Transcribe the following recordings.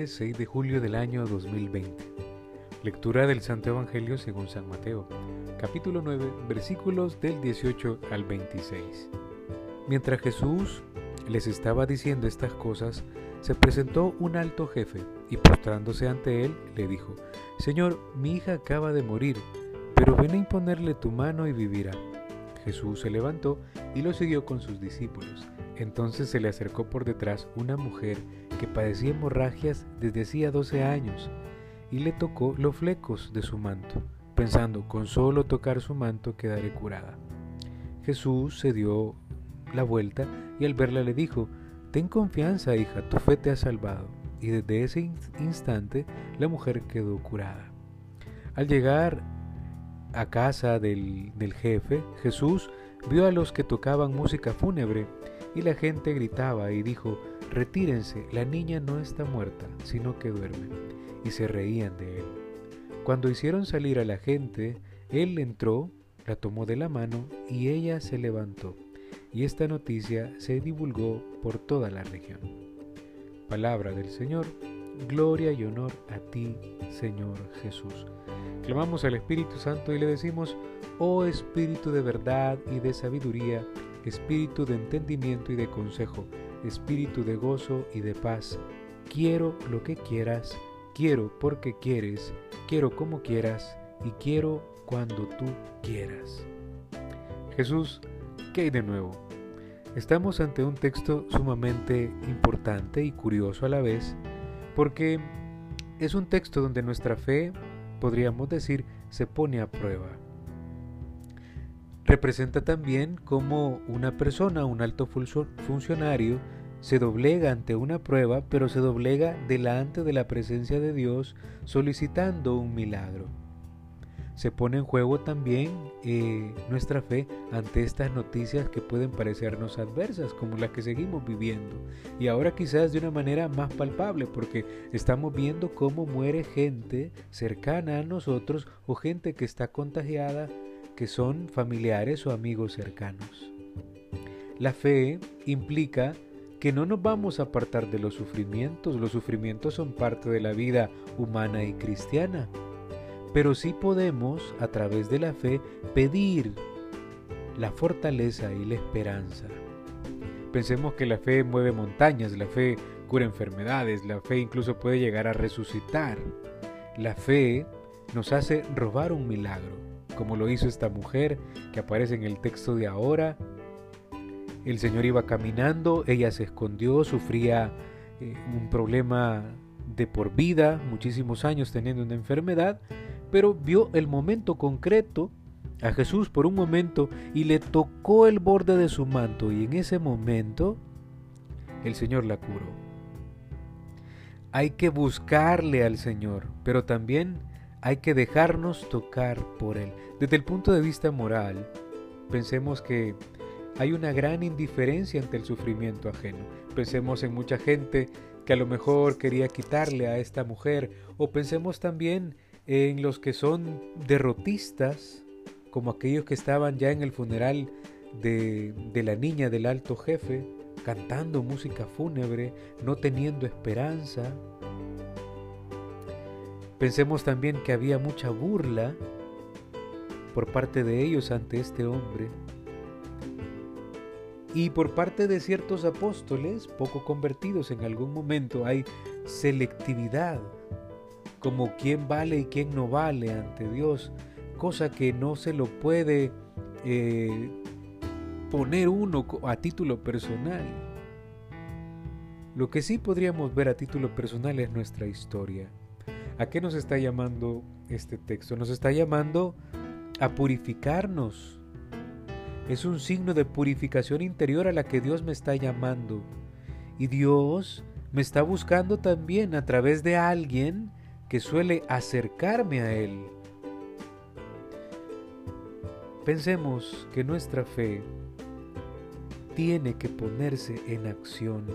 lunes 6 de julio del año 2020. Lectura del Santo Evangelio según San Mateo, capítulo 9, versículos del 18 al 26. Mientras Jesús les estaba diciendo estas cosas, se presentó un alto jefe y postrándose ante él le dijo, Señor, mi hija acaba de morir, pero ven a imponerle tu mano y vivirá. Jesús se levantó y lo siguió con sus discípulos. Entonces se le acercó por detrás una mujer que padecía hemorragias desde hacía doce años y le tocó los flecos de su manto, pensando, con solo tocar su manto quedaré curada. Jesús se dio la vuelta y al verla le dijo, Ten confianza, hija, tu fe te ha salvado. Y desde ese instante la mujer quedó curada. Al llegar a casa del, del jefe, Jesús vio a los que tocaban música fúnebre y la gente gritaba y dijo, Retírense, la niña no está muerta, sino que duerme. Y se reían de él. Cuando hicieron salir a la gente, él entró, la tomó de la mano y ella se levantó. Y esta noticia se divulgó por toda la región. Palabra del Señor, gloria y honor a ti, Señor Jesús. Clamamos al Espíritu Santo y le decimos, oh Espíritu de verdad y de sabiduría, Espíritu de entendimiento y de consejo, Espíritu de gozo y de paz, quiero lo que quieras, quiero porque quieres, quiero como quieras y quiero cuando tú quieras. Jesús, ¿qué hay de nuevo? Estamos ante un texto sumamente importante y curioso a la vez, porque es un texto donde nuestra fe podríamos decir, se pone a prueba. Representa también cómo una persona, un alto funcionario, se doblega ante una prueba, pero se doblega delante de la presencia de Dios solicitando un milagro se pone en juego también eh, nuestra fe ante estas noticias que pueden parecernos adversas, como las que seguimos viviendo. Y ahora quizás de una manera más palpable, porque estamos viendo cómo muere gente cercana a nosotros o gente que está contagiada, que son familiares o amigos cercanos. La fe implica que no nos vamos a apartar de los sufrimientos, los sufrimientos son parte de la vida humana y cristiana pero sí podemos, a través de la fe, pedir la fortaleza y la esperanza. Pensemos que la fe mueve montañas, la fe cura enfermedades, la fe incluso puede llegar a resucitar. La fe nos hace robar un milagro, como lo hizo esta mujer que aparece en el texto de ahora. El Señor iba caminando, ella se escondió, sufría eh, un problema de por vida, muchísimos años teniendo una enfermedad, pero vio el momento concreto a Jesús por un momento y le tocó el borde de su manto y en ese momento el Señor la curó. Hay que buscarle al Señor, pero también hay que dejarnos tocar por Él. Desde el punto de vista moral, pensemos que hay una gran indiferencia ante el sufrimiento ajeno. Pensemos en mucha gente que a lo mejor quería quitarle a esta mujer, o pensemos también en los que son derrotistas, como aquellos que estaban ya en el funeral de, de la niña del alto jefe, cantando música fúnebre, no teniendo esperanza. Pensemos también que había mucha burla por parte de ellos ante este hombre. Y por parte de ciertos apóstoles, poco convertidos en algún momento, hay selectividad como quién vale y quién no vale ante Dios, cosa que no se lo puede eh, poner uno a título personal. Lo que sí podríamos ver a título personal es nuestra historia. ¿A qué nos está llamando este texto? Nos está llamando a purificarnos. Es un signo de purificación interior a la que Dios me está llamando. Y Dios me está buscando también a través de alguien que suele acercarme a Él. Pensemos que nuestra fe tiene que ponerse en acción.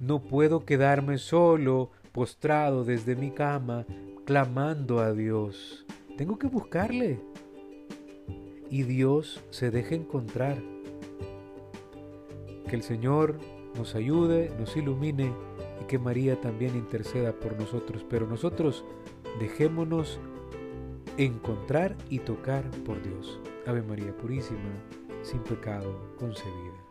No puedo quedarme solo, postrado desde mi cama, clamando a Dios. Tengo que buscarle. Y Dios se deje encontrar. Que el Señor nos ayude, nos ilumine y que María también interceda por nosotros, pero nosotros dejémonos encontrar y tocar por Dios. Ave María Purísima, sin pecado concebida.